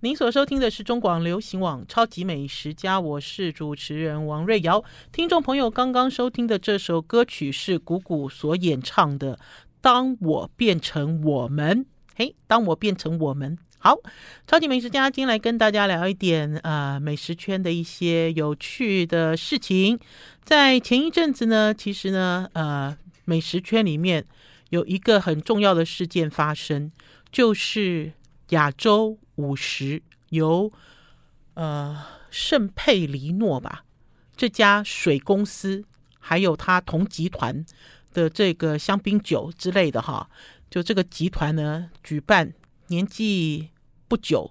您所收听的是中广流行网《超级美食家》，我是主持人王瑞瑶。听众朋友刚刚收听的这首歌曲是鼓鼓所演唱的《当我变成我们》。嘿，当我变成我们。好，超级美食家今天来跟大家聊一点呃美食圈的一些有趣的事情。在前一阵子呢，其实呢，呃，美食圈里面有一个很重要的事件发生，就是亚洲。五十由呃圣佩里诺吧这家水公司，还有他同集团的这个香槟酒之类的哈，就这个集团呢举办年纪不久，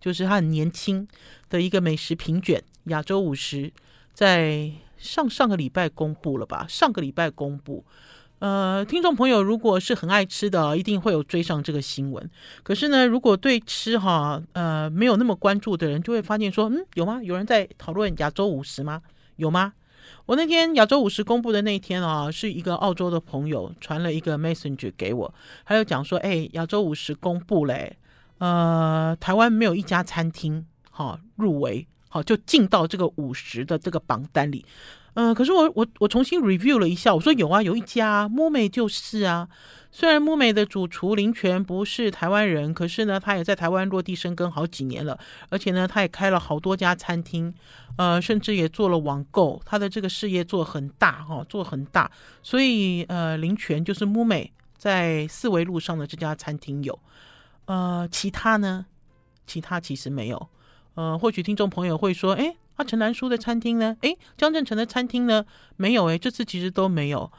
就是他很年轻的一个美食评卷亚洲五十，在上上个礼拜公布了吧？上个礼拜公布。呃，听众朋友，如果是很爱吃的，一定会有追上这个新闻。可是呢，如果对吃哈，呃，没有那么关注的人，就会发现说，嗯，有吗？有人在讨论亚洲五十吗？有吗？我那天亚洲五十公布的那一天啊，是一个澳洲的朋友传了一个 message 给我，还有讲说，哎，亚洲五十公布嘞，呃，台湾没有一家餐厅哈入围，好就进到这个五十的这个榜单里。嗯、可是我我我重新 review 了一下，我说有啊，有一家 Mume 就是啊。虽然 Mume 的主厨林泉不是台湾人，可是呢，他也在台湾落地生根好几年了，而且呢，他也开了好多家餐厅，呃，甚至也做了网购，他的这个事业做很大哈、哦，做很大。所以呃，林泉就是 Mume 在四维路上的这家餐厅有，呃，其他呢，其他其实没有。呃，或许听众朋友会说，哎。啊，陈南书的餐厅呢？诶，江振诚的餐厅呢？没有诶，这次其实都没有。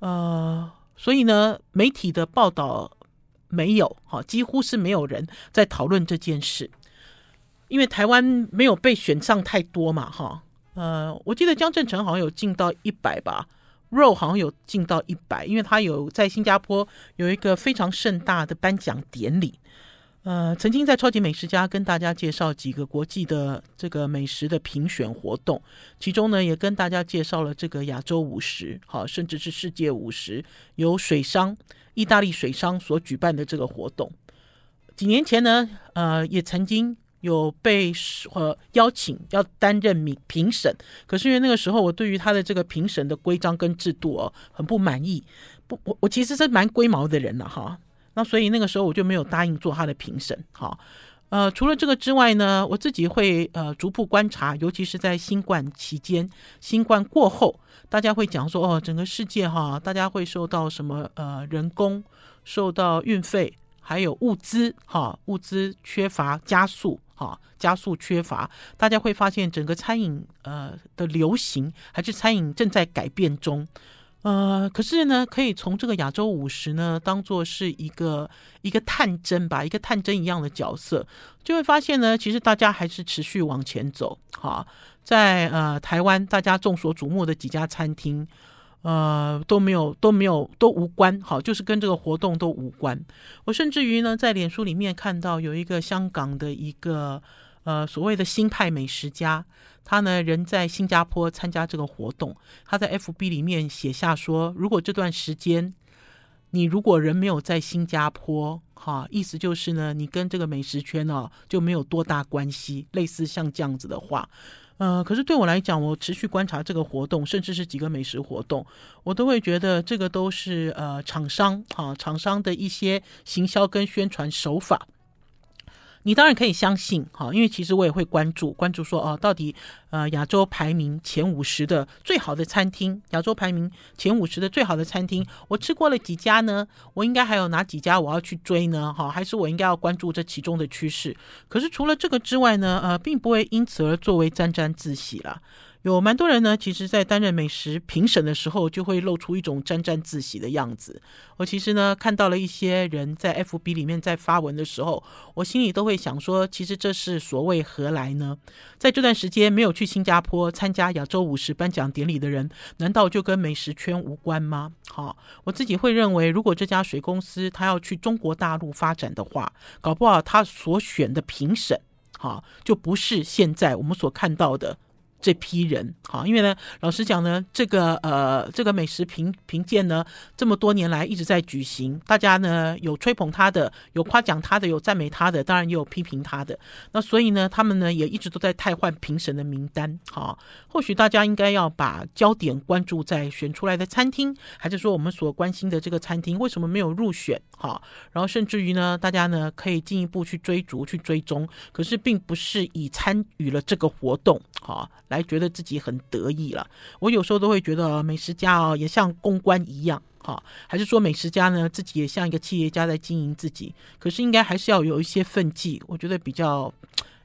呃，所以呢，媒体的报道没有，哈，几乎是没有人在讨论这件事，因为台湾没有被选上太多嘛，哈。呃，我记得江振诚好像有进到一百吧，Roe 好像有进到一百，因为他有在新加坡有一个非常盛大的颁奖典礼。呃，曾经在超级美食家跟大家介绍几个国际的这个美食的评选活动，其中呢也跟大家介绍了这个亚洲五十，好，甚至是世界五十，由水商意大利水商所举办的这个活动。几年前呢，呃，也曾经有被呃邀请要担任评评审，可是因为那个时候我对于他的这个评审的规章跟制度哦很不满意，不，我我其实是蛮龟毛的人了哈。那所以那个时候我就没有答应做他的评审，好，呃，除了这个之外呢，我自己会呃逐步观察，尤其是在新冠期间、新冠过后，大家会讲说哦，整个世界哈，大家会受到什么呃人工、受到运费，还有物资哈，物资缺乏加速哈，加速缺乏，大家会发现整个餐饮呃的流行还是餐饮正在改变中。呃，可是呢，可以从这个亚洲五十呢，当做是一个一个探针吧，一个探针一样的角色，就会发现呢，其实大家还是持续往前走。哈，在呃台湾，大家众所瞩目的几家餐厅，呃都没有都没有都无关，好，就是跟这个活动都无关。我甚至于呢，在脸书里面看到有一个香港的一个。呃，所谓的新派美食家，他呢人在新加坡参加这个活动，他在 FB 里面写下说，如果这段时间你如果人没有在新加坡，哈，意思就是呢，你跟这个美食圈哦就没有多大关系，类似像这样子的话，呃，可是对我来讲，我持续观察这个活动，甚至是几个美食活动，我都会觉得这个都是呃厂商哈，厂商的一些行销跟宣传手法。你当然可以相信，哈，因为其实我也会关注，关注说，哦，到底，呃，亚洲排名前五十的最好的餐厅，亚洲排名前五十的最好的餐厅，我吃过了几家呢？我应该还有哪几家我要去追呢？哈，还是我应该要关注这其中的趋势？可是除了这个之外呢，呃，并不会因此而作为沾沾自喜了。有蛮多人呢，其实，在担任美食评审的时候，就会露出一种沾沾自喜的样子。我其实呢，看到了一些人在 FB 里面在发文的时候，我心里都会想说，其实这是所谓何来呢？在这段时间没有去新加坡参加亚洲五十颁奖典礼的人，难道就跟美食圈无关吗？好，我自己会认为，如果这家水公司他要去中国大陆发展的话，搞不好他所选的评审，好，就不是现在我们所看到的。这批人，好，因为呢，老实讲呢，这个呃，这个美食评评鉴呢，这么多年来一直在举行，大家呢有吹捧他的，有夸奖他的，有赞美他的，当然也有批评他的。那所以呢，他们呢也一直都在汰换评审的名单，好，或许大家应该要把焦点关注在选出来的餐厅，还是说我们所关心的这个餐厅为什么没有入选？好，然后甚至于呢，大家呢可以进一步去追逐、去追踪，可是并不是以参与了这个活动，好。来觉得自己很得意了，我有时候都会觉得美食家哦，也像公关一样，哈，还是说美食家呢，自己也像一个企业家在经营自己，可是应该还是要有一些分际，我觉得比较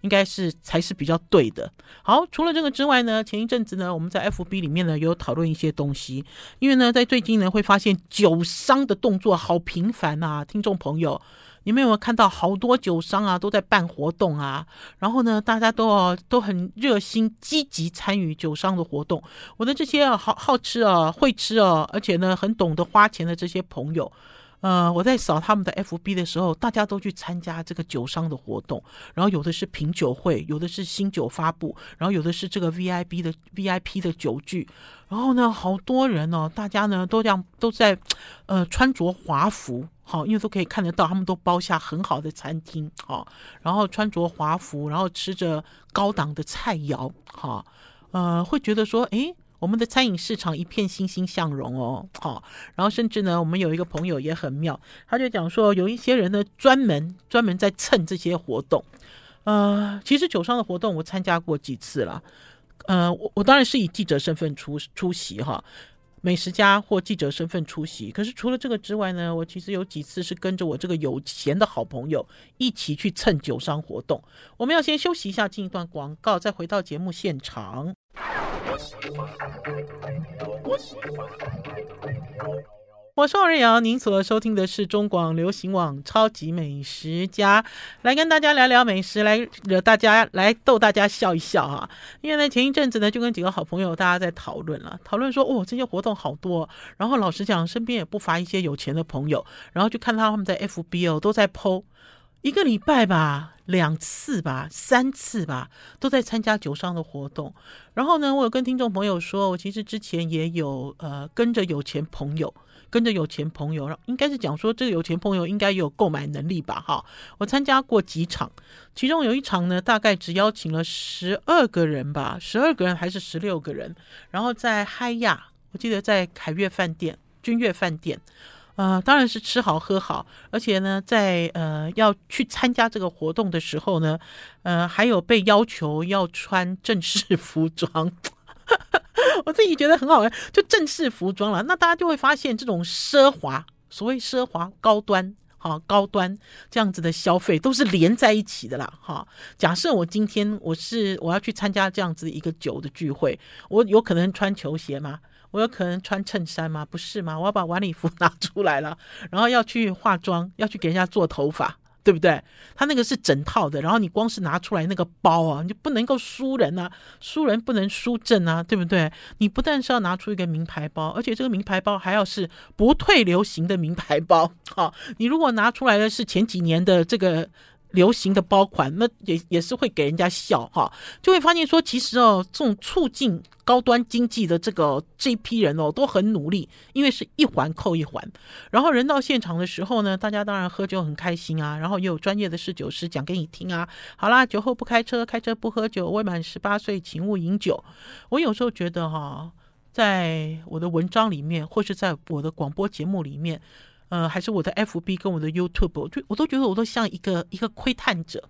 应该是才是比较对的。好，除了这个之外呢，前一阵子呢，我们在 FB 里面呢有讨论一些东西，因为呢，在最近呢会发现酒商的动作好频繁啊，听众朋友。你们有没有看到好多酒商啊都在办活动啊？然后呢，大家都哦都很热心积极参与酒商的活动。我的这些好好吃啊会吃啊，而且呢很懂得花钱的这些朋友。呃，我在扫他们的 FB 的时候，大家都去参加这个酒商的活动，然后有的是品酒会，有的是新酒发布，然后有的是这个 VIP 的 VIP 的酒具，然后呢，好多人哦，大家呢都这样都在呃穿着华服，好，因为都可以看得到，他们都包下很好的餐厅，好，然后穿着华服，然后吃着高档的菜肴，好，呃，会觉得说，诶。我们的餐饮市场一片欣欣向荣哦，好，然后甚至呢，我们有一个朋友也很妙，他就讲说，有一些人呢专门专门在蹭这些活动，呃，其实酒商的活动我参加过几次了，呃，我我当然是以记者身份出出席哈，美食家或记者身份出席，可是除了这个之外呢，我其实有几次是跟着我这个有钱的好朋友一起去蹭酒商活动。我们要先休息一下，进一段广告，再回到节目现场。我是王瑞瑶，您所收听的是中广流行网《超级美食家》，来跟大家聊聊美食，来惹大家来逗大家笑一笑哈。因为呢，前一阵子呢，就跟几个好朋友大家在讨论了，讨论说哦，这些活动好多。然后老实讲，身边也不乏一些有钱的朋友，然后就看到他们在 FB 哦都在 PO。一个礼拜吧，两次吧，三次吧，都在参加酒商的活动。然后呢，我有跟听众朋友说，我其实之前也有呃跟着有钱朋友，跟着有钱朋友，应该是讲说这个有钱朋友应该有购买能力吧？哈，我参加过几场，其中有一场呢，大概只邀请了十二个人吧，十二个人还是十六个人，然后在嗨亚，我记得在凯悦饭店、君悦饭店。呃，当然是吃好喝好，而且呢，在呃要去参加这个活动的时候呢，呃，还有被要求要穿正式服装，我自己觉得很好玩，就正式服装了。那大家就会发现，这种奢华，所谓奢华、高端，哈，高端这样子的消费都是连在一起的啦，哈。假设我今天我是我要去参加这样子一个酒的聚会，我有可能穿球鞋吗？我有可能穿衬衫吗？不是吗？我要把晚礼服拿出来了，然后要去化妆，要去给人家做头发，对不对？他那个是整套的，然后你光是拿出来那个包啊，你就不能够输人啊，输人不能输阵啊，对不对？你不但是要拿出一个名牌包，而且这个名牌包还要是不退流行的名牌包。好，你如果拿出来的是前几年的这个。流行的包款，那也也是会给人家笑哈，就会发现说，其实哦，这种促进高端经济的这个这批人哦，都很努力，因为是一环扣一环。然后人到现场的时候呢，大家当然喝酒很开心啊，然后也有专业的侍酒师讲给你听啊。好啦，酒后不开车，开车不喝酒，未满十八岁请勿饮酒。我有时候觉得哈，在我的文章里面，或是在我的广播节目里面。呃，还是我的 FB 跟我的 YouTube，我就我都觉得我都像一个一个窥探者，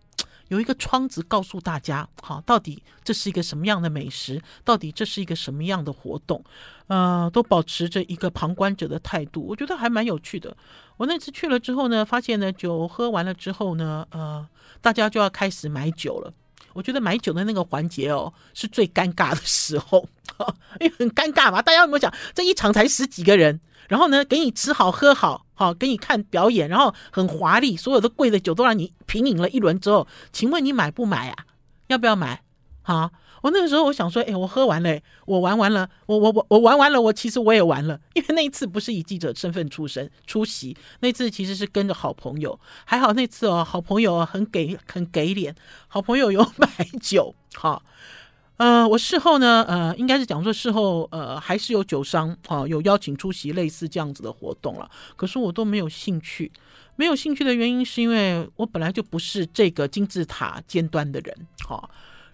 有一个窗子告诉大家，好，到底这是一个什么样的美食，到底这是一个什么样的活动，呃，都保持着一个旁观者的态度，我觉得还蛮有趣的。我那次去了之后呢，发现呢，酒喝完了之后呢，呃，大家就要开始买酒了。我觉得买酒的那个环节哦，是最尴尬的时候，因为很尴尬嘛。大家有没有想，这一场才十几个人？然后呢，给你吃好喝好，好给你看表演，然后很华丽，所有的贵的酒都让你品饮了一轮之后，请问你买不买啊？要不要买？好，我那个时候我想说，哎，我喝完了，我玩完了，我我我我玩完了，我其实我也玩了，因为那一次不是以记者身份出身出席，那次其实是跟着好朋友，还好那次哦，好朋友很给很给脸，好朋友有买酒，好。呃，我事后呢，呃，应该是讲说事后，呃，还是有酒商啊、有邀请出席类似这样子的活动了。可是我都没有兴趣，没有兴趣的原因是因为我本来就不是这个金字塔尖端的人，哈、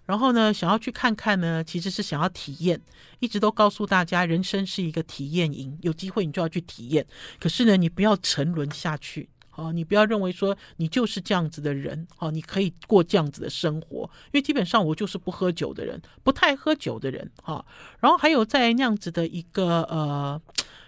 然后呢，想要去看看呢，其实是想要体验。一直都告诉大家，人生是一个体验营，有机会你就要去体验。可是呢，你不要沉沦下去。好，你不要认为说你就是这样子的人，好，你可以过这样子的生活，因为基本上我就是不喝酒的人，不太喝酒的人，哈。然后还有在那样子的一个呃，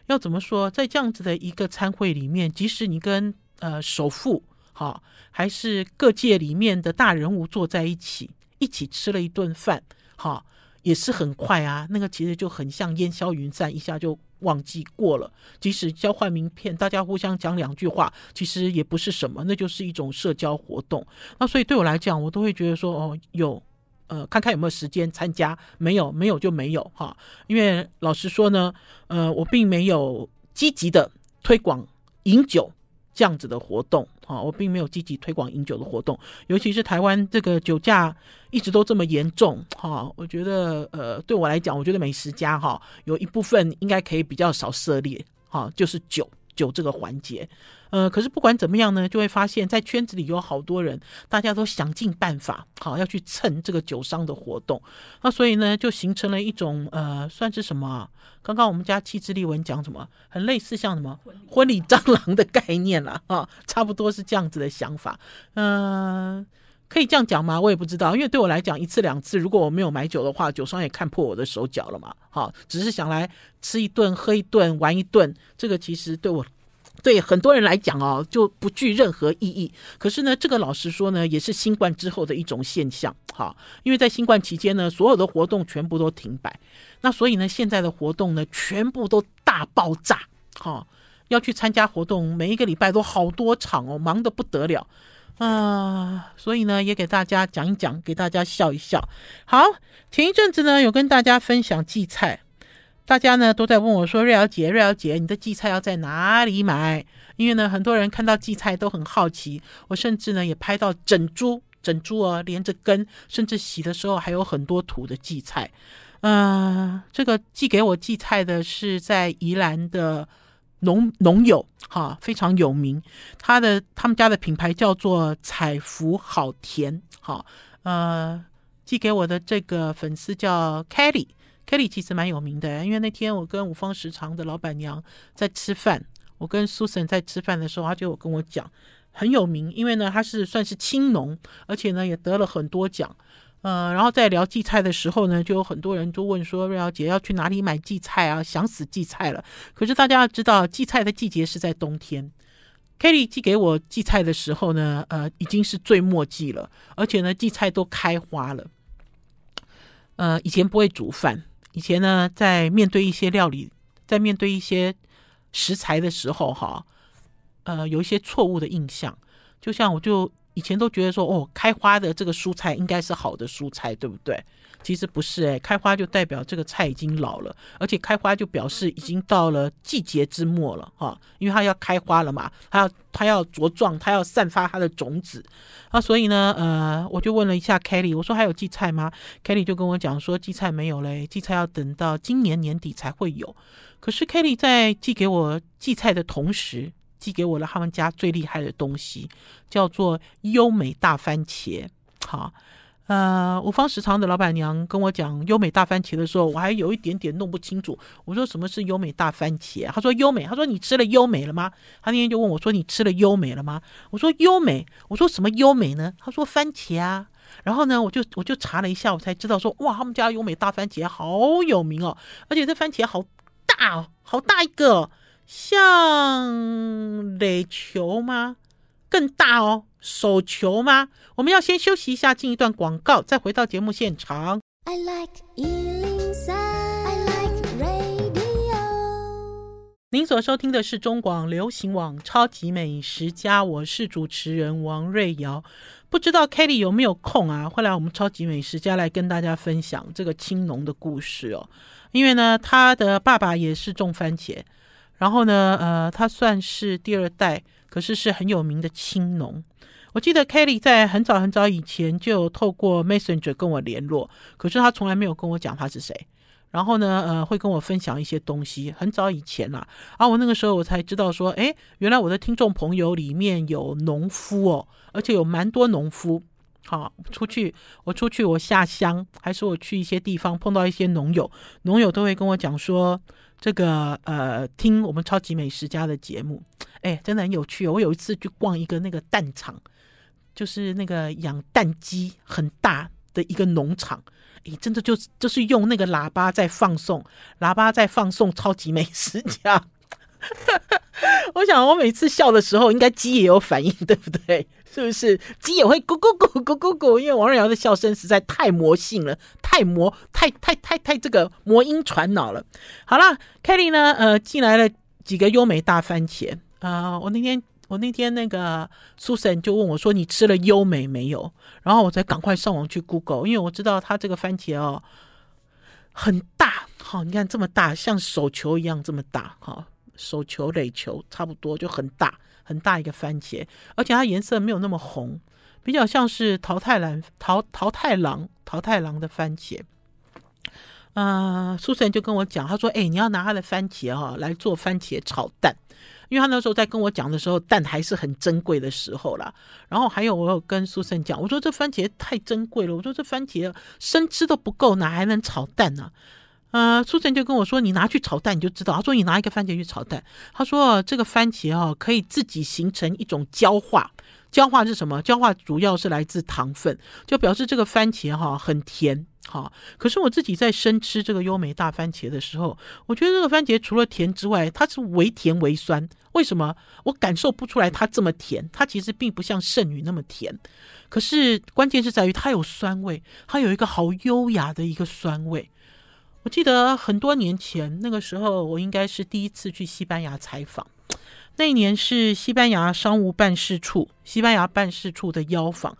要怎么说，在这样子的一个餐会里面，即使你跟呃首富，哈，还是各界里面的大人物坐在一起，一起吃了一顿饭，哈，也是很快啊。那个其实就很像烟消云散，一下就。忘记过了，即使交换名片，大家互相讲两句话，其实也不是什么，那就是一种社交活动。那所以对我来讲，我都会觉得说，哦，有，呃，看看有没有时间参加，没有，没有就没有哈。因为老实说呢，呃，我并没有积极的推广饮酒。这样子的活动，哈，我并没有积极推广饮酒的活动，尤其是台湾这个酒驾一直都这么严重，哈，我觉得，呃，对我来讲，我觉得美食家哈，有一部分应该可以比较少涉猎，哈，就是酒。酒这个环节，呃，可是不管怎么样呢，就会发现，在圈子里有好多人，大家都想尽办法，好要去蹭这个酒商的活动，那所以呢，就形成了一种呃，算是什么啊？刚刚我们家气质丽文讲什么，很类似像什么婚礼蟑螂的概念了啊，差不多是这样子的想法，嗯、呃。可以这样讲吗？我也不知道，因为对我来讲，一次两次，如果我没有买酒的话，酒商也看破我的手脚了嘛。好，只是想来吃一顿、喝一顿、玩一顿，这个其实对我对很多人来讲哦，就不具任何意义。可是呢，这个老实说呢，也是新冠之后的一种现象。好，因为在新冠期间呢，所有的活动全部都停摆，那所以呢，现在的活动呢，全部都大爆炸。好，要去参加活动，每一个礼拜都好多场哦，忙得不得了。啊、所以呢，也给大家讲一讲，给大家笑一笑。好，前一阵子呢，有跟大家分享荠菜，大家呢都在问我说：“瑞瑶姐，瑞瑶姐，你的荠菜要在哪里买？”因为呢，很多人看到荠菜都很好奇。我甚至呢也拍到整株、整株哦，连着根，甚至洗的时候还有很多土的荠菜。嗯、这个寄给我荠菜的是在宜兰的。农农友哈，非常有名，他的他们家的品牌叫做彩福好田哈，呃，寄给我的这个粉丝叫 Kelly Kelly 其实蛮有名的，因为那天我跟五方食堂的老板娘在吃饭，我跟 Susan 在吃饭的时候，他就有跟我讲很有名，因为呢他是算是青农，而且呢也得了很多奖。呃，然后在聊荠菜的时候呢，就有很多人都问说：“瑞瑶姐要去哪里买荠菜啊？想死荠菜了。”可是大家要知道，荠菜的季节是在冬天。Kelly 寄给我荠菜的时候呢，呃，已经是最末季了，而且呢，荠菜都开花了。呃，以前不会煮饭，以前呢，在面对一些料理，在面对一些食材的时候，哈，呃，有一些错误的印象，就像我就。以前都觉得说，哦，开花的这个蔬菜应该是好的蔬菜，对不对？其实不是，诶，开花就代表这个菜已经老了，而且开花就表示已经到了季节之末了，哈，因为它要开花了嘛，它要它要茁壮，它要散发它的种子，啊，所以呢，呃，我就问了一下 Kelly，我说还有荠菜吗？Kelly 就跟我讲说，荠菜没有嘞，荠菜要等到今年年底才会有。可是 Kelly 在寄给我荠菜的同时，寄给我了他们家最厉害的东西，叫做优美大番茄。好，呃，五方食堂的老板娘跟我讲优美大番茄的时候，我还有一点点弄不清楚。我说什么是优美大番茄？她说优美，她说你吃了优美了吗？她那天就问我说你吃了优美了吗？我说优美，我说什么优美呢？她说番茄啊。然后呢，我就我就查了一下，我才知道说哇，他们家优美大番茄好有名哦，而且这番茄好大哦，好大一个。像垒球吗？更大哦，手球吗？我们要先休息一下，进一段广告，再回到节目现场。您所收听的是中广流行网《超级美食家》，我是主持人王瑞瑶。不知道 Kelly 有没有空啊？会来我们《超级美食家》来跟大家分享这个青农的故事哦。因为呢，他的爸爸也是种番茄。然后呢，呃，他算是第二代，可是是很有名的青农。我记得 Kelly 在很早很早以前就透过 Messenger 跟我联络，可是他从来没有跟我讲他是谁。然后呢，呃，会跟我分享一些东西。很早以前啦，啊，我那个时候我才知道说，哎，原来我的听众朋友里面有农夫哦，而且有蛮多农夫。好，出去我出去我下乡，还是我去一些地方碰到一些农友，农友都会跟我讲说，这个呃，听我们超级美食家的节目，哎，真的很有趣哦。我有一次去逛一个那个蛋场，就是那个养蛋鸡很大的一个农场。诶，真的就就是用那个喇叭在放送，喇叭在放送超级美食家。我想我每次笑的时候，应该鸡也有反应，对不对？是不是鸡也会咕咕咕咕咕咕？因为王瑞瑶的笑声实在太魔性了，太魔，太太太太这个魔音传脑了。好了，Kelly 呢？呃，进来了几个优美大番茄啊，呃，我那天。我那天那个 Susan 就问我说：“你吃了优美没有？”然后我才赶快上网去 Google，因为我知道它这个番茄哦很大，好，你看这么大，像手球一样这么大，哈，手球垒球差不多就很大很大一个番茄，而且它颜色没有那么红，比较像是桃太郎桃桃太郎桃太郎的番茄。呃，Susan 就跟我讲，他说：“哎，你要拿他的番茄哈来做番茄炒蛋。”因为他那时候在跟我讲的时候，蛋还是很珍贵的时候啦。然后还有，我有跟苏珊讲，我说这番茄太珍贵了，我说这番茄生吃都不够，哪还能炒蛋呢？呃，苏珊就跟我说，你拿去炒蛋你就知道。他说你拿一个番茄去炒蛋，他说这个番茄哦可以自己形成一种焦化。焦化是什么？焦化主要是来自糖分，就表示这个番茄哈很甜好。可是我自己在生吃这个优美大番茄的时候，我觉得这个番茄除了甜之外，它是微甜微酸。为什么？我感受不出来它这么甜，它其实并不像圣女那么甜。可是关键是在于它有酸味，它有一个好优雅的一个酸味。我记得很多年前，那个时候我应该是第一次去西班牙采访。那一年是西班牙商务办事处，西班牙办事处的邀访，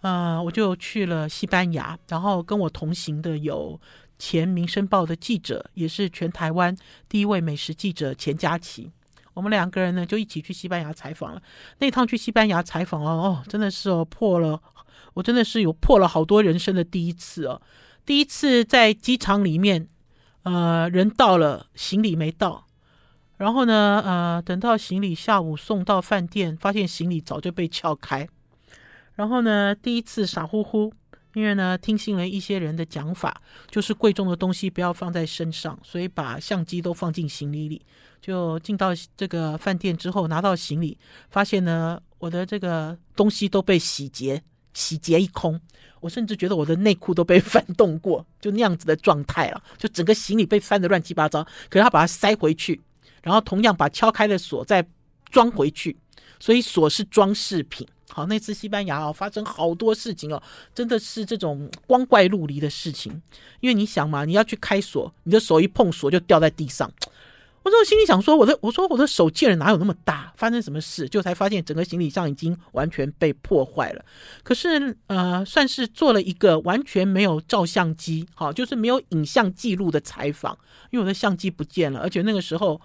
呃，我就去了西班牙，然后跟我同行的有前《民生报》的记者，也是全台湾第一位美食记者钱佳琪，我们两个人呢就一起去西班牙采访了。那趟去西班牙采访哦，哦，真的是哦破了，我真的是有破了好多人生的第一次哦。第一次在机场里面，呃，人到了，行李没到。然后呢，呃，等到行李下午送到饭店，发现行李早就被撬开。然后呢，第一次傻乎乎，因为呢，听信了一些人的讲法，就是贵重的东西不要放在身上，所以把相机都放进行李里。就进到这个饭店之后，拿到行李，发现呢，我的这个东西都被洗劫，洗劫一空。我甚至觉得我的内裤都被翻动过，就那样子的状态了，就整个行李被翻得乱七八糟。可是他把它塞回去。然后同样把敲开的锁再装回去，所以锁是装饰品。好，那次西班牙哦，发生好多事情哦，真的是这种光怪陆离的事情。因为你想嘛，你要去开锁，你的手一碰锁就掉在地上。我说心里想说，我的我说我的手贱人哪有那么大？发生什么事？就才发现整个行李箱已经完全被破坏了。可是呃，算是做了一个完全没有照相机，好，就是没有影像记录的采访，因为我的相机不见了，而且那个时候。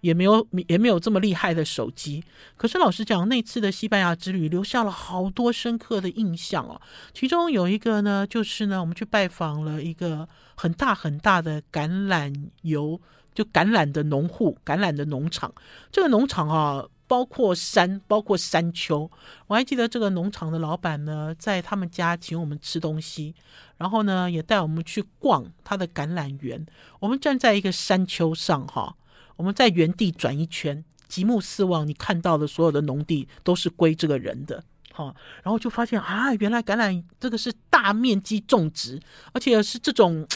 也没有也没有这么厉害的手机，可是老实讲，那次的西班牙之旅留下了好多深刻的印象哦。其中有一个呢，就是呢，我们去拜访了一个很大很大的橄榄油，就橄榄的农户、橄榄的农场。这个农场啊，包括山，包括山丘。我还记得这个农场的老板呢，在他们家请我们吃东西，然后呢，也带我们去逛他的橄榄园。我们站在一个山丘上，哈。我们在原地转一圈，极目四望，你看到的所有的农地都是归这个人的，好，然后就发现啊，原来橄榄这个是大面积种植，而且是这种，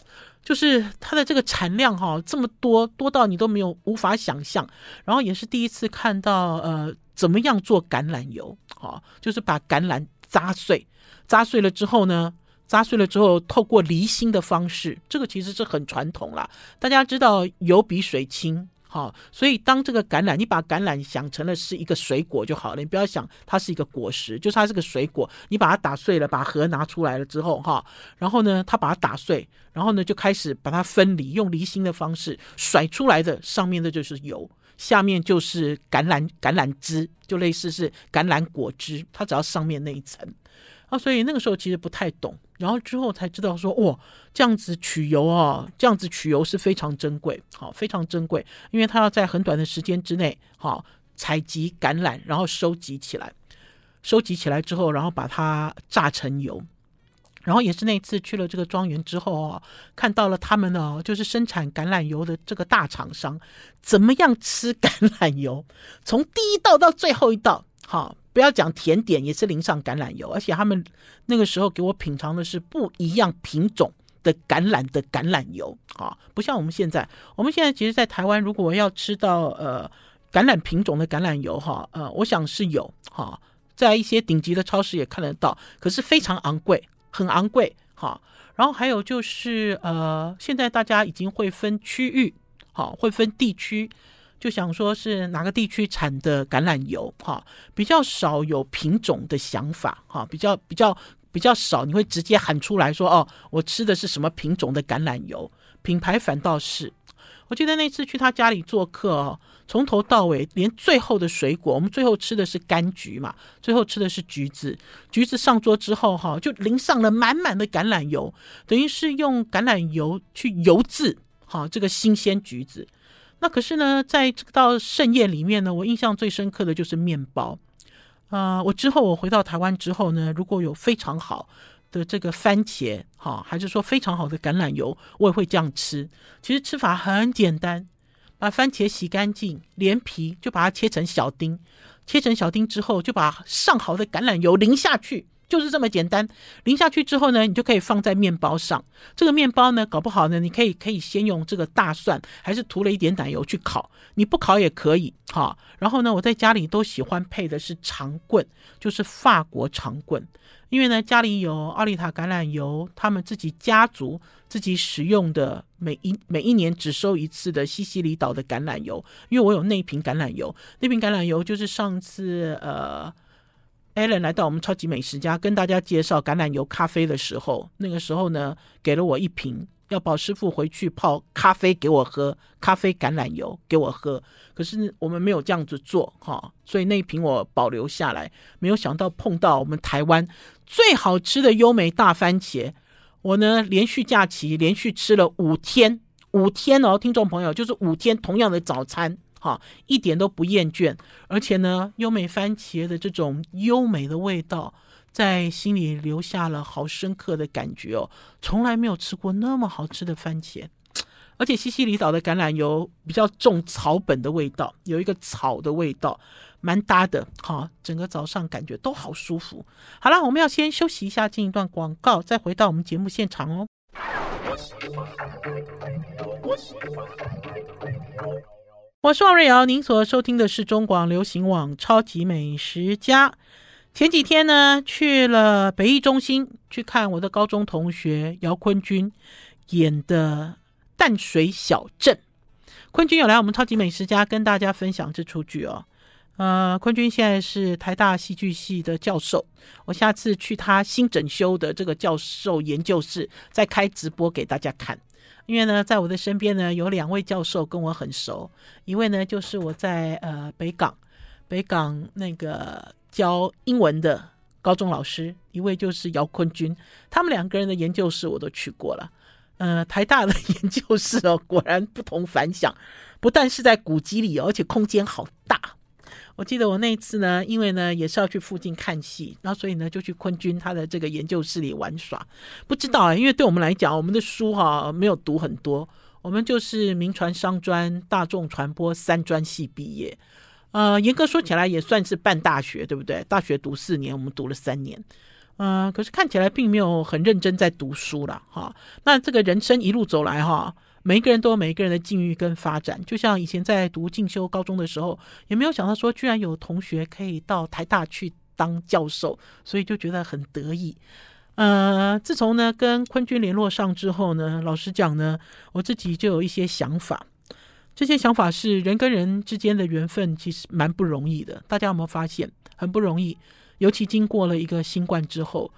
就是它的这个产量哈这么多，多到你都没有无法想象。然后也是第一次看到呃，怎么样做橄榄油，好，就是把橄榄砸碎，砸碎了之后呢，砸碎了之后透过离心的方式，这个其实是很传统啦，大家知道油比水轻。好，所以当这个橄榄，你把橄榄想成了是一个水果就好了，你不要想它是一个果实，就是它是个水果。你把它打碎了，把核拿出来了之后，哈，然后呢，它把它打碎，然后呢，就开始把它分离，用离心的方式甩出来的上面的就是油，下面就是橄榄橄榄汁，就类似是橄榄果汁，它只要上面那一层。啊，所以那个时候其实不太懂，然后之后才知道说，哇，这样子取油啊，这样子取油是非常珍贵，好，非常珍贵，因为它要在很短的时间之内，好，采集橄榄，然后收集起来，收集起来之后，然后把它榨成油，然后也是那次去了这个庄园之后啊，看到了他们呢，就是生产橄榄油的这个大厂商，怎么样吃 橄榄油，从第一道到最后一道，好。不要讲甜点，也是淋上橄榄油，而且他们那个时候给我品尝的是不一样品种的橄榄的橄榄油啊，不像我们现在，我们现在其实，在台湾如果要吃到呃橄榄品种的橄榄油哈，呃，我想是有哈，在一些顶级的超市也看得到，可是非常昂贵，很昂贵哈。然后还有就是呃，现在大家已经会分区域，好，会分地区。就想说是哪个地区产的橄榄油哈，比较少有品种的想法哈，比较比较比较少，你会直接喊出来说哦，我吃的是什么品种的橄榄油，品牌反倒是。我记得那次去他家里做客哦，从头到尾连最后的水果，我们最后吃的是柑橘嘛，最后吃的是橘子，橘子上桌之后哈，就淋上了满满的橄榄油，等于是用橄榄油去油渍哈这个新鲜橘子。那可是呢，在这道盛宴里面呢，我印象最深刻的就是面包。啊、我之后我回到台湾之后呢，如果有非常好的这个番茄，哈，还是说非常好的橄榄油，我也会这样吃。其实吃法很简单，把番茄洗干净，连皮就把它切成小丁，切成小丁之后，就把上好的橄榄油淋下去。就是这么简单，淋下去之后呢，你就可以放在面包上。这个面包呢，搞不好呢，你可以可以先用这个大蒜，还是涂了一点奶油去烤。你不烤也可以，哈。然后呢，我在家里都喜欢配的是长棍，就是法国长棍，因为呢，家里有奥利塔橄榄油，他们自己家族自己使用的每一每一年只收一次的西西里岛的橄榄油，因为我有那瓶橄榄油，那瓶橄榄油就是上次呃。Allen 来到我们超级美食家，跟大家介绍橄榄油咖啡的时候，那个时候呢，给了我一瓶，要保师傅回去泡咖啡给我喝，咖啡橄榄油给我喝。可是我们没有这样子做哈，所以那一瓶我保留下来。没有想到碰到我们台湾最好吃的优美大番茄，我呢连续假期连续吃了五天，五天哦，听众朋友，就是五天同样的早餐。好，一点都不厌倦，而且呢，优美番茄的这种优美的味道，在心里留下了好深刻的感觉哦。从来没有吃过那么好吃的番茄，而且西西里岛的橄榄油比较重草本的味道，有一个草的味道，蛮搭的。哈，整个早上感觉都好舒服。好了，我们要先休息一下，进一段广告，再回到我们节目现场哦。我是王瑞瑶，您所收听的是中广流行网《超级美食家》。前几天呢，去了北艺中心去看我的高中同学姚坤军演的《淡水小镇》。坤君有来我们《超级美食家》跟大家分享这出剧哦。呃，坤君现在是台大戏剧系的教授，我下次去他新整修的这个教授研究室，再开直播给大家看。因为呢，在我的身边呢，有两位教授跟我很熟，一位呢就是我在呃北港，北港那个教英文的高中老师，一位就是姚坤军，他们两个人的研究室我都去过了，呃，台大的 研究室哦，果然不同凡响，不但是在古迹里，而且空间好大。我记得我那一次呢，因为呢也是要去附近看戏，然后所以呢就去昆军他的这个研究室里玩耍。不知道啊，因为对我们来讲，我们的书哈没有读很多，我们就是铭传商专、大众传播三专系毕业。呃，严格说起来也算是半大学，对不对？大学读四年，我们读了三年。呃，可是看起来并没有很认真在读书了哈。那这个人生一路走来哈。每一个人都有每一个人的境遇跟发展，就像以前在读进修高中的时候，也没有想到说居然有同学可以到台大去当教授，所以就觉得很得意。呃，自从呢跟坤军联络上之后呢，老实讲呢，我自己就有一些想法。这些想法是人跟人之间的缘分，其实蛮不容易的。大家有没有发现很不容易？尤其经过了一个新冠之后，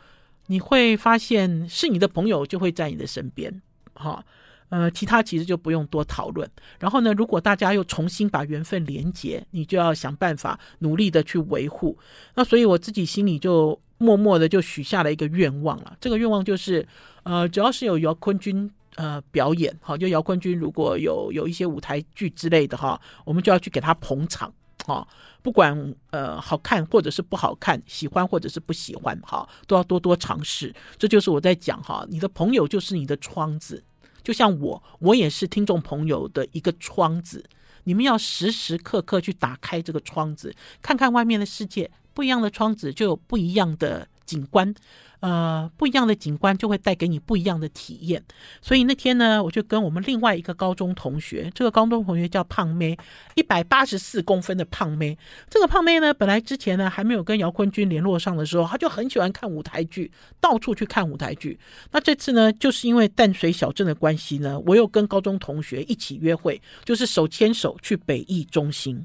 你会发现是你的朋友就会在你的身边，哈。呃，其他其实就不用多讨论。然后呢，如果大家又重新把缘分连结，你就要想办法努力的去维护。那所以我自己心里就默默的就许下了一个愿望了。这个愿望就是，呃，只要是有姚坤君呃表演，好，就姚坤君如果有有一些舞台剧之类的哈，我们就要去给他捧场，哈，不管呃好看或者是不好看，喜欢或者是不喜欢，哈，都要多多尝试。这就是我在讲哈，你的朋友就是你的窗子。就像我，我也是听众朋友的一个窗子，你们要时时刻刻去打开这个窗子，看看外面的世界。不一样的窗子就有不一样的景观。呃，不一样的景观就会带给你不一样的体验。所以那天呢，我就跟我们另外一个高中同学，这个高中同学叫胖妹，一百八十四公分的胖妹。这个胖妹呢，本来之前呢还没有跟姚坤君联络上的时候，她就很喜欢看舞台剧，到处去看舞台剧。那这次呢，就是因为淡水小镇的关系呢，我又跟高中同学一起约会，就是手牵手去北艺中心。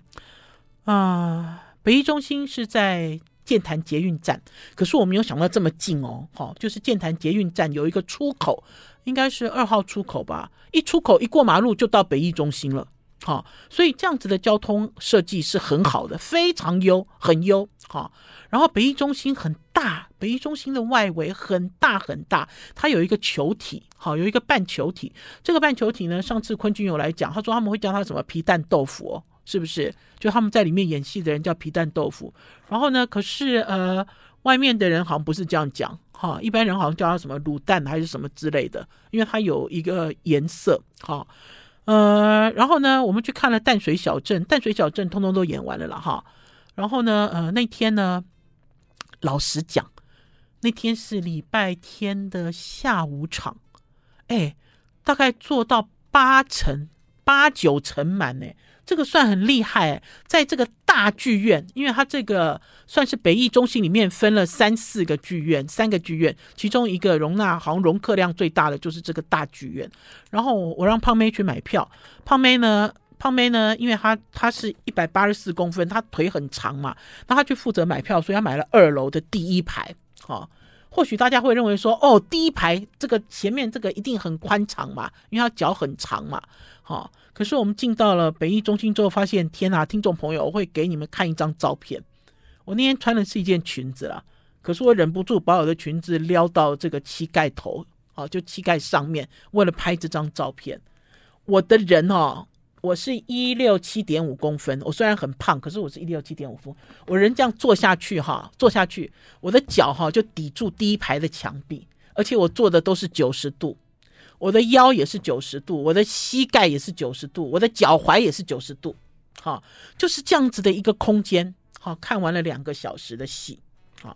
啊、北艺中心是在。剑潭捷运站，可是我没有想到这么近哦，好，就是剑潭捷运站有一个出口，应该是二号出口吧，一出口一过马路就到北艺中心了，好，所以这样子的交通设计是很好的，非常优，很优，好，然后北艺中心很大，北艺中心的外围很大很大，它有一个球体，好，有一个半球体，这个半球体呢，上次坤君有来讲，他说他们会叫它什么？皮蛋豆腐哦。是不是？就他们在里面演戏的人叫皮蛋豆腐，然后呢，可是呃，外面的人好像不是这样讲哈，一般人好像叫它什么卤蛋还是什么之类的，因为它有一个颜色哈，呃，然后呢，我们去看了淡水小镇，淡水小镇通通都演完了了哈，然后呢，呃，那天呢，老实讲，那天是礼拜天的下午场，哎，大概做到八成八九成满呢。这个算很厉害，在这个大剧院，因为它这个算是北艺中心里面分了三四个剧院，三个剧院，其中一个容纳好像容客量最大的就是这个大剧院。然后我让胖妹去买票，胖妹呢，胖妹呢，因为她她是一百八十四公分，她腿很长嘛，那她去负责买票，所以她买了二楼的第一排。哦，或许大家会认为说，哦，第一排这个前面这个一定很宽敞嘛，因为她脚很长嘛，哦。可是我们进到了北艺中心之后，发现天哪！听众朋友，我会给你们看一张照片。我那天穿的是一件裙子啦，可是我忍不住把我的裙子撩到这个膝盖头，好，就膝盖上面，为了拍这张照片。我的人哦，我是一六七点五公分，我虽然很胖，可是我是一六七点五公分。我人这样坐下去哈，坐下去，我的脚哈就抵住第一排的墙壁，而且我坐的都是九十度。我的腰也是九十度，我的膝盖也是九十度，我的脚踝也是九十度，好，就是这样子的一个空间。好，看完了两个小时的戏，啊，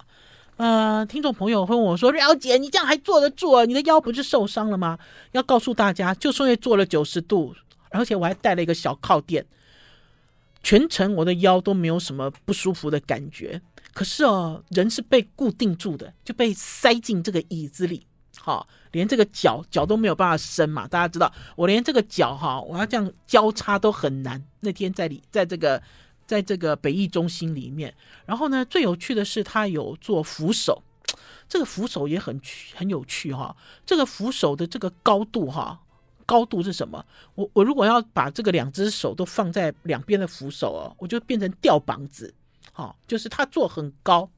呃，听众朋友会问我说：“廖姐，你这样还坐得住啊？你的腰不是受伤了吗？”要告诉大家，就因为坐了九十度，而且我还带了一个小靠垫，全程我的腰都没有什么不舒服的感觉。可是哦，人是被固定住的，就被塞进这个椅子里。好，连这个脚脚都没有办法伸嘛？大家知道，我连这个脚哈，我要这样交叉都很难。那天在里，在这个，在这个北艺中心里面，然后呢，最有趣的是他有做扶手，这个扶手也很很有趣哈。这个扶手的这个高度哈，高度是什么？我我如果要把这个两只手都放在两边的扶手哦，我就变成吊膀子。好，就是他做很高，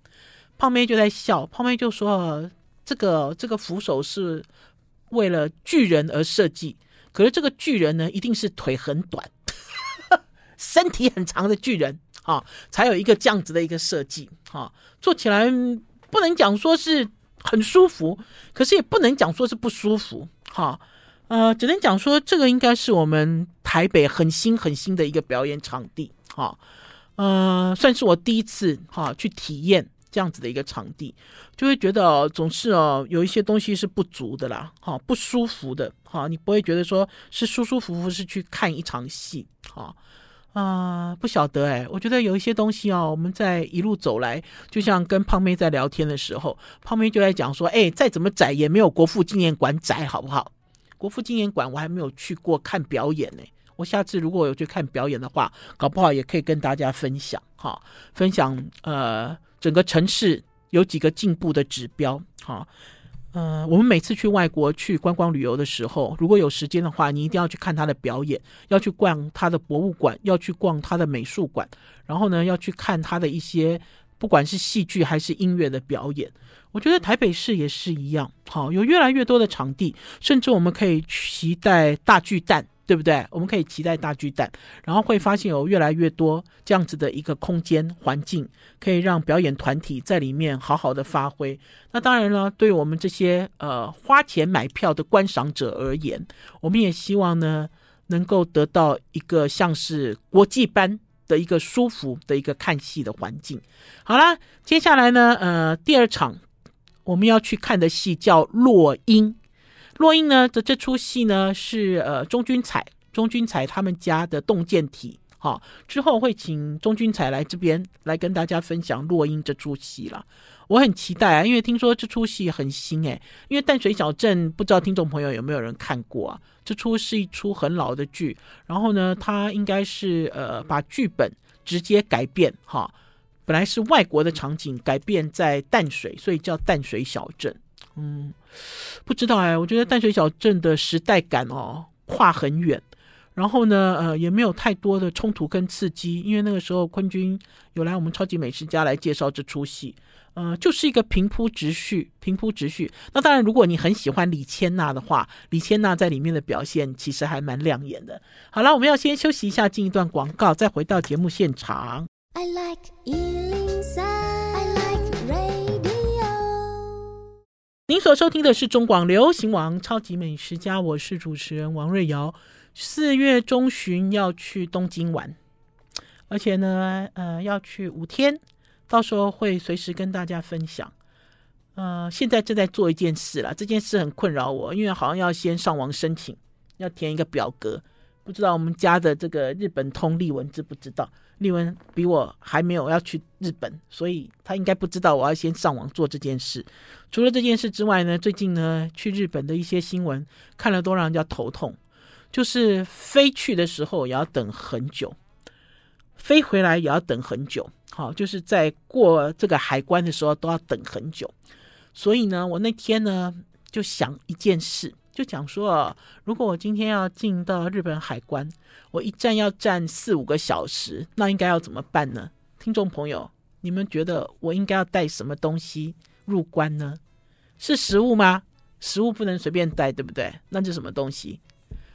胖妹就在笑，胖妹就说。这个这个扶手是为了巨人而设计，可是这个巨人呢，一定是腿很短，身体很长的巨人啊，才有一个这样子的一个设计啊，做起来不能讲说是很舒服，可是也不能讲说是不舒服，哈，呃，只能讲说这个应该是我们台北很新很新的一个表演场地，哈，呃，算是我第一次哈去体验。这样子的一个场地，就会觉得哦，总是哦，有一些东西是不足的啦，哈，不舒服的，哈，你不会觉得说是舒舒服服是去看一场戏，哈，啊，不晓得哎，我觉得有一些东西哦，我们在一路走来，就像跟胖妹在聊天的时候，胖妹就在讲说，哎，再怎么窄也没有国父纪念馆窄，好不好？国父纪念馆我还没有去过看表演呢。我下次如果有去看表演的话，搞不好也可以跟大家分享哈，分享呃整个城市有几个进步的指标哈，呃，我们每次去外国去观光旅游的时候，如果有时间的话，你一定要去看他的表演，要去逛他的博物馆，要去逛他的美术馆，然后呢，要去看他的一些不管是戏剧还是音乐的表演。我觉得台北市也是一样，好，有越来越多的场地，甚至我们可以期待大巨蛋。对不对？我们可以期待大巨蛋，然后会发现有越来越多这样子的一个空间环境，可以让表演团体在里面好好的发挥。那当然了，对我们这些呃花钱买票的观赏者而言，我们也希望呢能够得到一个像是国际般的一个舒服的一个看戏的环境。好啦，接下来呢，呃，第二场我们要去看的戏叫《落英》。落英呢的这出戏呢是呃钟君彩钟君彩他们家的洞见体，好、哦、之后会请钟君彩来这边来跟大家分享落英这出戏了，我很期待啊，因为听说这出戏很新诶，因为淡水小镇不知道听众朋友有没有人看过啊？这出是一出很老的剧，然后呢，它应该是呃把剧本直接改变哈、本来是外国的场景改变在淡水，所以叫淡水小镇。嗯，不知道哎，我觉得淡水小镇的时代感哦跨很远，然后呢，呃，也没有太多的冲突跟刺激，因为那个时候坤君有来我们超级美食家来介绍这出戏，呃，就是一个平铺直叙，平铺直叙。那当然，如果你很喜欢李千娜的话，李千娜在里面的表现其实还蛮亮眼的。好了，我们要先休息一下，进一段广告，再回到节目现场。I like 一零三，I like radio 您所收听的是中广流行网《超级美食家》，我是主持人王瑞瑶。四月中旬要去东京玩，而且呢，呃，要去五天，到时候会随时跟大家分享。呃，现在正在做一件事啦，这件事很困扰我，因为好像要先上网申请，要填一个表格，不知道我们家的这个日本通例文知不知道？丽文比我还没有要去日本，所以他应该不知道我要先上网做这件事。除了这件事之外呢，最近呢去日本的一些新闻看了都让人家头痛，就是飞去的时候也要等很久，飞回来也要等很久。好，就是在过这个海关的时候都要等很久。所以呢，我那天呢就想一件事。就讲说，如果我今天要进到日本海关，我一站要站四五个小时，那应该要怎么办呢？听众朋友，你们觉得我应该要带什么东西入关呢？是食物吗？食物不能随便带，对不对？那是什么东西？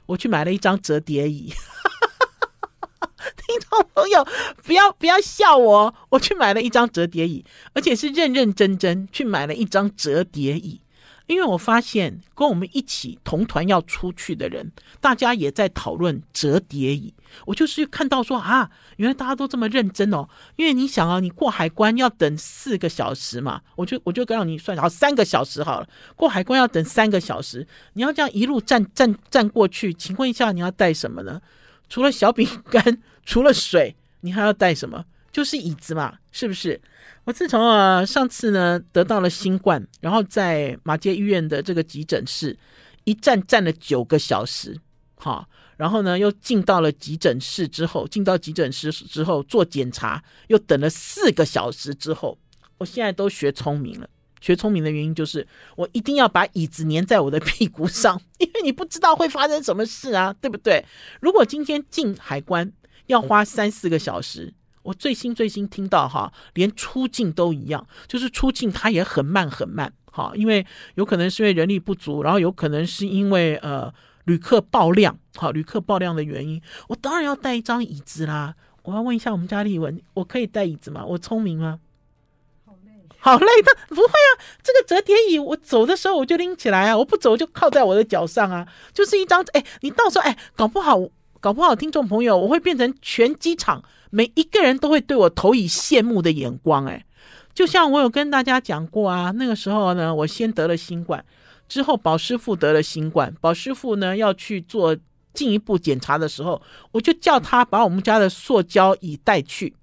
我去买了一张折叠椅。听众朋友，不要不要笑我，我去买了一张折叠椅，而且是认认真真去买了一张折叠椅。因为我发现跟我们一起同团要出去的人，大家也在讨论折叠椅。我就是看到说啊，原来大家都这么认真哦。因为你想啊，你过海关要等四个小时嘛，我就我就让你算好三个小时好了。过海关要等三个小时，你要这样一路站站站过去，请问一下你要带什么呢？除了小饼干，除了水，你还要带什么？就是椅子嘛，是不是？我自从啊上次呢得到了新冠，然后在马偕医院的这个急诊室一站站了九个小时，哈，然后呢又进到了急诊室之后，进到急诊室之后做检查，又等了四个小时之后，我现在都学聪明了。学聪明的原因就是我一定要把椅子粘在我的屁股上，因为你不知道会发生什么事啊，对不对？如果今天进海关要花三四个小时。我最新最新听到哈，连出境都一样，就是出境它也很慢很慢，哈，因为有可能是因为人力不足，然后有可能是因为呃旅客爆量，好，旅客爆量的原因，我当然要带一张椅子啦。我要问一下我们家丽文，我可以带椅子吗？我聪明吗？好累，好累，但不会啊，这个折叠椅我走的时候我就拎起来啊，我不走就靠在我的脚上啊，就是一张，哎，你到时候哎，搞不好搞不好听众朋友，我会变成全机场。每一个人都会对我投以羡慕的眼光，哎，就像我有跟大家讲过啊，那个时候呢，我先得了新冠，之后宝师傅得了新冠，宝师傅呢要去做进一步检查的时候，我就叫他把我们家的塑胶椅带去，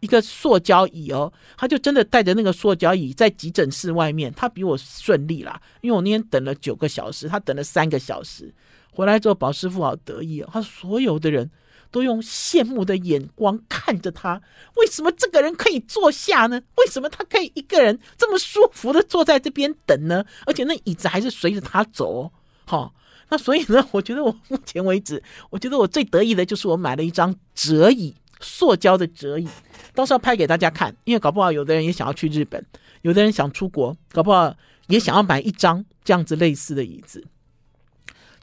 一个塑胶椅哦，他就真的带着那个塑胶椅在急诊室外面，他比我顺利啦，因为我那天等了九个小时，他等了三个小时，回来之后宝师傅好得意哦，他所有的人。都用羡慕的眼光看着他。为什么这个人可以坐下呢？为什么他可以一个人这么舒服的坐在这边等呢？而且那椅子还是随着他走。好，那所以呢，我觉得我目前为止，我觉得我最得意的就是我买了一张折椅，塑胶的折椅，到时候拍给大家看。因为搞不好有的人也想要去日本，有的人想出国，搞不好也想要买一张这样子类似的椅子。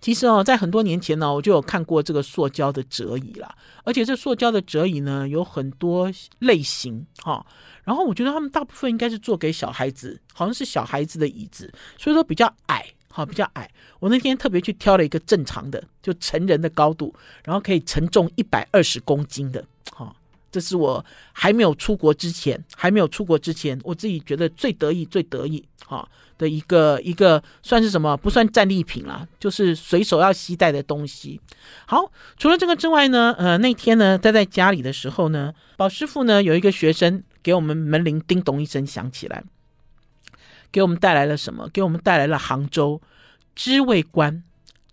其实哦，在很多年前呢，我就有看过这个塑胶的折椅啦，而且这塑胶的折椅呢，有很多类型哈。然后我觉得他们大部分应该是做给小孩子，好像是小孩子的椅子，所以说比较矮，哈，比较矮。我那天特别去挑了一个正常的，就成人的高度，然后可以承重一百二十公斤的，哈。这是我还没有出国之前，还没有出国之前，我自己觉得最得意、最得意哈的一个一个算是什么？不算战利品啦，就是随手要携带的东西。好，除了这个之外呢，呃，那天呢，待在家里的时候呢，宝师傅呢有一个学生给我们门铃叮咚一声响起来，给我们带来了什么？给我们带来了杭州知味观，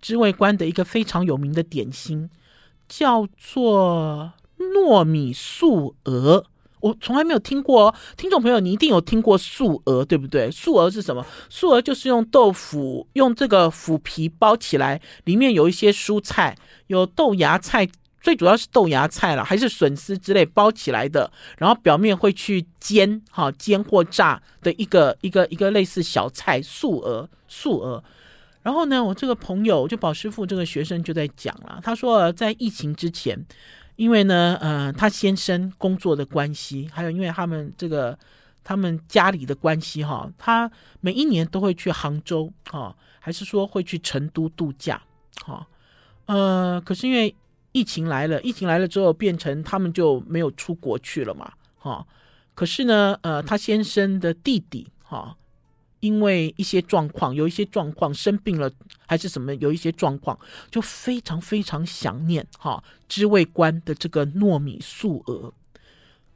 知味观的一个非常有名的点心，叫做。糯米素鹅，我从来没有听过哦。听众朋友，你一定有听过素鹅，对不对？素鹅是什么？素鹅就是用豆腐，用这个腐皮包起来，里面有一些蔬菜，有豆芽菜，最主要是豆芽菜了，还是笋丝之类包起来的。然后表面会去煎，哈，煎或炸的一个一个一个类似小菜，素鹅，素鹅。然后呢，我这个朋友就宝师傅这个学生就在讲了，他说在疫情之前。因为呢，呃，他先生工作的关系，还有因为他们这个他们家里的关系哈，他每一年都会去杭州哈，还是说会去成都度假哈，呃，可是因为疫情来了，疫情来了之后，变成他们就没有出国去了嘛哈。可是呢，呃，他先生的弟弟哈。因为一些状况，有一些状况生病了，还是什么，有一些状况，就非常非常想念哈知味观的这个糯米素鹅。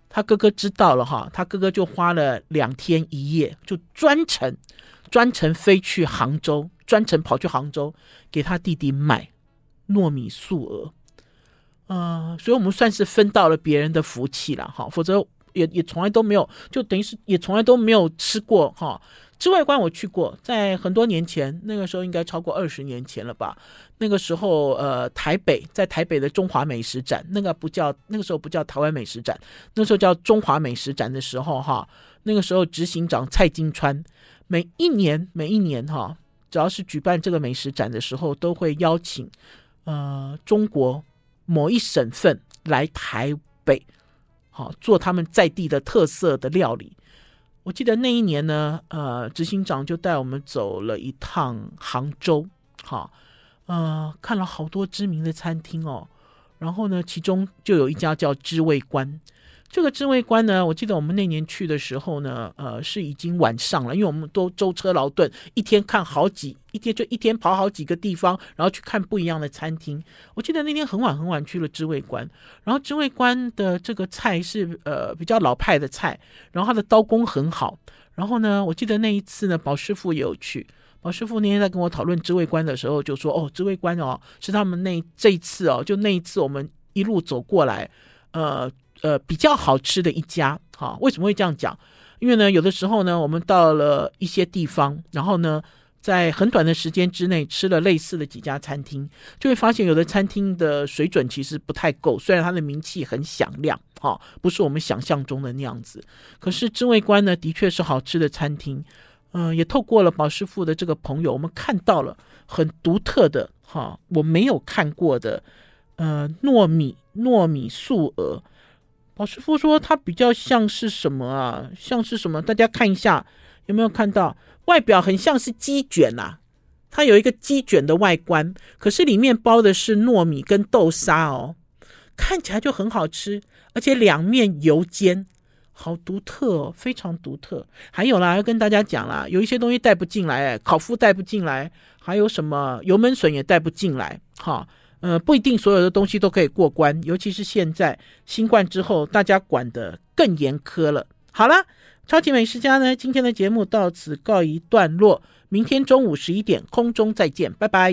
他哥哥知道了哈，他哥哥就花了两天一夜，就专程专程飞去杭州，专程跑去杭州给他弟弟买糯米素鹅。呃，所以我们算是分到了别人的福气了哈，否则也也从来都没有，就等于是也从来都没有吃过哈。知味观我去过，在很多年前，那个时候应该超过二十年前了吧？那个时候，呃，台北在台北的中华美食展，那个不叫那个时候不叫台湾美食展，那时候叫中华美食展的时候，哈，那个时候执行长蔡金川每一年每一年哈，只要是举办这个美食展的时候，都会邀请呃中国某一省份来台北，好做他们在地的特色的料理。我记得那一年呢，呃，执行长就带我们走了一趟杭州，哈，呃，看了好多知名的餐厅哦，然后呢，其中就有一家叫知味观。这个知味观呢，我记得我们那年去的时候呢，呃，是已经晚上了，因为我们都舟车劳顿，一天看好几，一天就一天跑好几个地方，然后去看不一样的餐厅。我记得那天很晚很晚去了知味观，然后知味观的这个菜是呃比较老派的菜，然后他的刀工很好。然后呢，我记得那一次呢，宝师傅也有去，宝师傅那天在跟我讨论知味观的时候就说，哦，知味观哦是他们那这一次哦，就那一次我们一路走过来，呃。呃，比较好吃的一家，哈，为什么会这样讲？因为呢，有的时候呢，我们到了一些地方，然后呢，在很短的时间之内吃了类似的几家餐厅，就会发现有的餐厅的水准其实不太够，虽然它的名气很响亮，哈，不是我们想象中的那样子。可是知味观呢，的确是好吃的餐厅，嗯、也透过了宝师傅的这个朋友，我们看到了很独特的，哈，我没有看过的，呃，糯米糯米素鹅。宝师傅说：“它比较像是什么啊？像是什么？大家看一下，有没有看到？外表很像是鸡卷呐，它有一个鸡卷的外观，可是里面包的是糯米跟豆沙哦，看起来就很好吃，而且两面油煎，好独特哦，非常独特。还有啦，要跟大家讲啦，有一些东西带不进来，烤麸带不进来，还有什么油焖笋也带不进来，哈。”呃，不一定所有的东西都可以过关，尤其是现在新冠之后，大家管得更严苛了。好了，超级美食家呢，今天的节目到此告一段落，明天中午十一点空中再见，拜拜。